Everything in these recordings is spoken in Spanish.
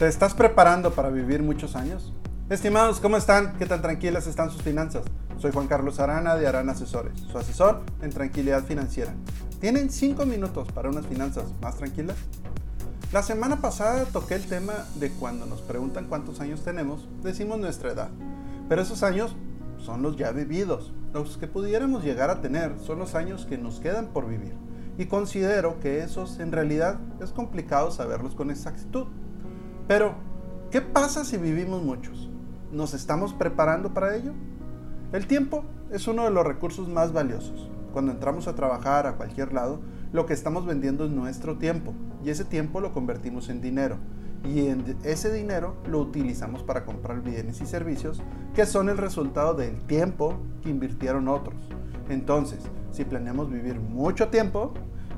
¿Te estás preparando para vivir muchos años? Estimados, ¿cómo están? ¿Qué tan tranquilas están sus finanzas? Soy Juan Carlos Arana de Arana Asesores, su asesor en tranquilidad financiera. ¿Tienen 5 minutos para unas finanzas más tranquilas? La semana pasada toqué el tema de cuando nos preguntan cuántos años tenemos, decimos nuestra edad. Pero esos años son los ya vividos. Los que pudiéramos llegar a tener son los años que nos quedan por vivir. Y considero que esos en realidad es complicado saberlos con exactitud. Pero, ¿qué pasa si vivimos muchos? ¿Nos estamos preparando para ello? El tiempo es uno de los recursos más valiosos. Cuando entramos a trabajar a cualquier lado, lo que estamos vendiendo es nuestro tiempo y ese tiempo lo convertimos en dinero y en ese dinero lo utilizamos para comprar bienes y servicios que son el resultado del tiempo que invirtieron otros. Entonces, si planeamos vivir mucho tiempo,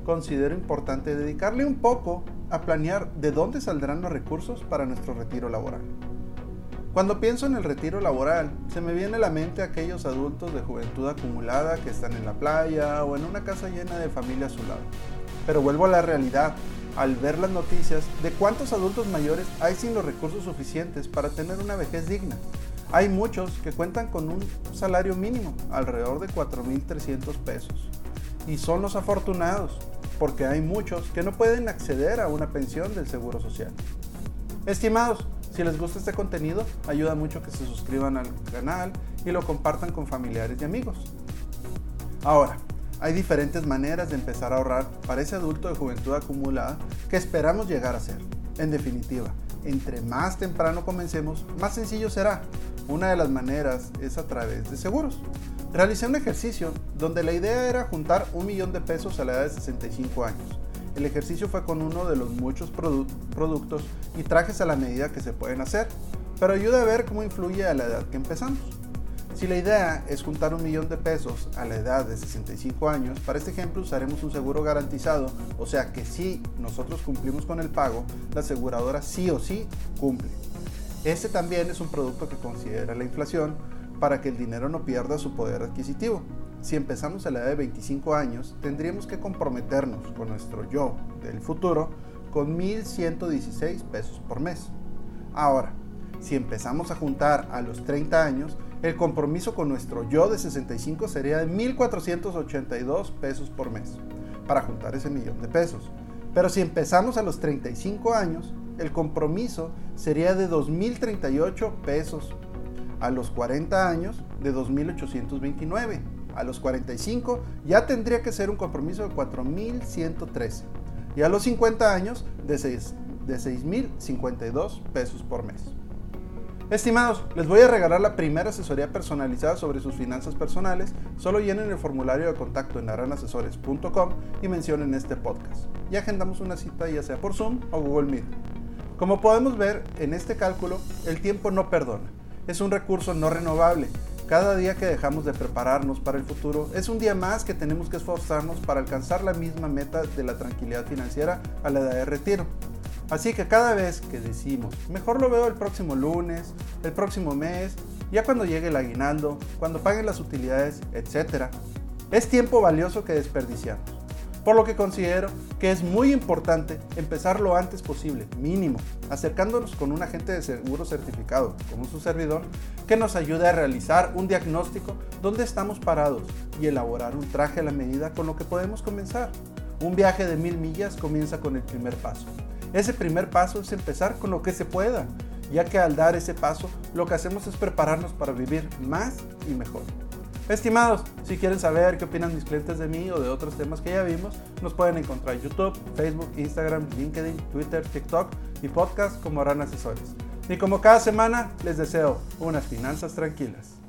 considero importante dedicarle un poco a planear de dónde saldrán los recursos para nuestro retiro laboral. Cuando pienso en el retiro laboral, se me viene a la mente aquellos adultos de juventud acumulada que están en la playa o en una casa llena de familia a su lado. Pero vuelvo a la realidad al ver las noticias de cuántos adultos mayores hay sin los recursos suficientes para tener una vejez digna. Hay muchos que cuentan con un salario mínimo, alrededor de 4.300 pesos. Y son los afortunados, porque hay muchos que no pueden acceder a una pensión del Seguro Social. Estimados, si les gusta este contenido, ayuda mucho que se suscriban al canal y lo compartan con familiares y amigos. Ahora, hay diferentes maneras de empezar a ahorrar para ese adulto de juventud acumulada que esperamos llegar a ser. En definitiva, entre más temprano comencemos, más sencillo será. Una de las maneras es a través de seguros. Realicé un ejercicio donde la idea era juntar un millón de pesos a la edad de 65 años. El ejercicio fue con uno de los muchos productos y trajes a la medida que se pueden hacer, pero ayuda a ver cómo influye a la edad que empezamos. Si la idea es juntar un millón de pesos a la edad de 65 años, para este ejemplo usaremos un seguro garantizado, o sea que si nosotros cumplimos con el pago, la aseguradora sí o sí cumple. Este también es un producto que considera la inflación, para que el dinero no pierda su poder adquisitivo. Si empezamos a la edad de 25 años, tendríamos que comprometernos con nuestro yo del futuro con 1.116 pesos por mes. Ahora, si empezamos a juntar a los 30 años, el compromiso con nuestro yo de 65 sería de 1.482 pesos por mes para juntar ese millón de pesos. Pero si empezamos a los 35 años, el compromiso sería de 2.038 pesos a los 40 años de 2.829. A los 45 ya tendría que ser un compromiso de 4.113. Y a los 50 años de 6.052 pesos por mes. Estimados, les voy a regalar la primera asesoría personalizada sobre sus finanzas personales. Solo llenen el formulario de contacto en aranasesores.com y mencionen este podcast. Y agendamos una cita ya sea por Zoom o Google Meet. Como podemos ver en este cálculo, el tiempo no perdona es un recurso no renovable. Cada día que dejamos de prepararnos para el futuro es un día más que tenemos que esforzarnos para alcanzar la misma meta de la tranquilidad financiera a la edad de retiro. Así que cada vez que decimos, mejor lo veo el próximo lunes, el próximo mes, ya cuando llegue el aguinaldo, cuando paguen las utilidades, etc., es tiempo valioso que desperdiciamos por lo que considero que es muy importante empezar lo antes posible, mínimo, acercándonos con un agente de seguro certificado, como su servidor, que nos ayude a realizar un diagnóstico donde estamos parados y elaborar un traje a la medida con lo que podemos comenzar. Un viaje de mil millas comienza con el primer paso. Ese primer paso es empezar con lo que se pueda, ya que al dar ese paso lo que hacemos es prepararnos para vivir más y mejor. Estimados, si quieren saber qué opinan mis clientes de mí o de otros temas que ya vimos, nos pueden encontrar en YouTube, Facebook, Instagram, LinkedIn, Twitter, TikTok y podcast como Harán Asesores. Y como cada semana, les deseo unas finanzas tranquilas.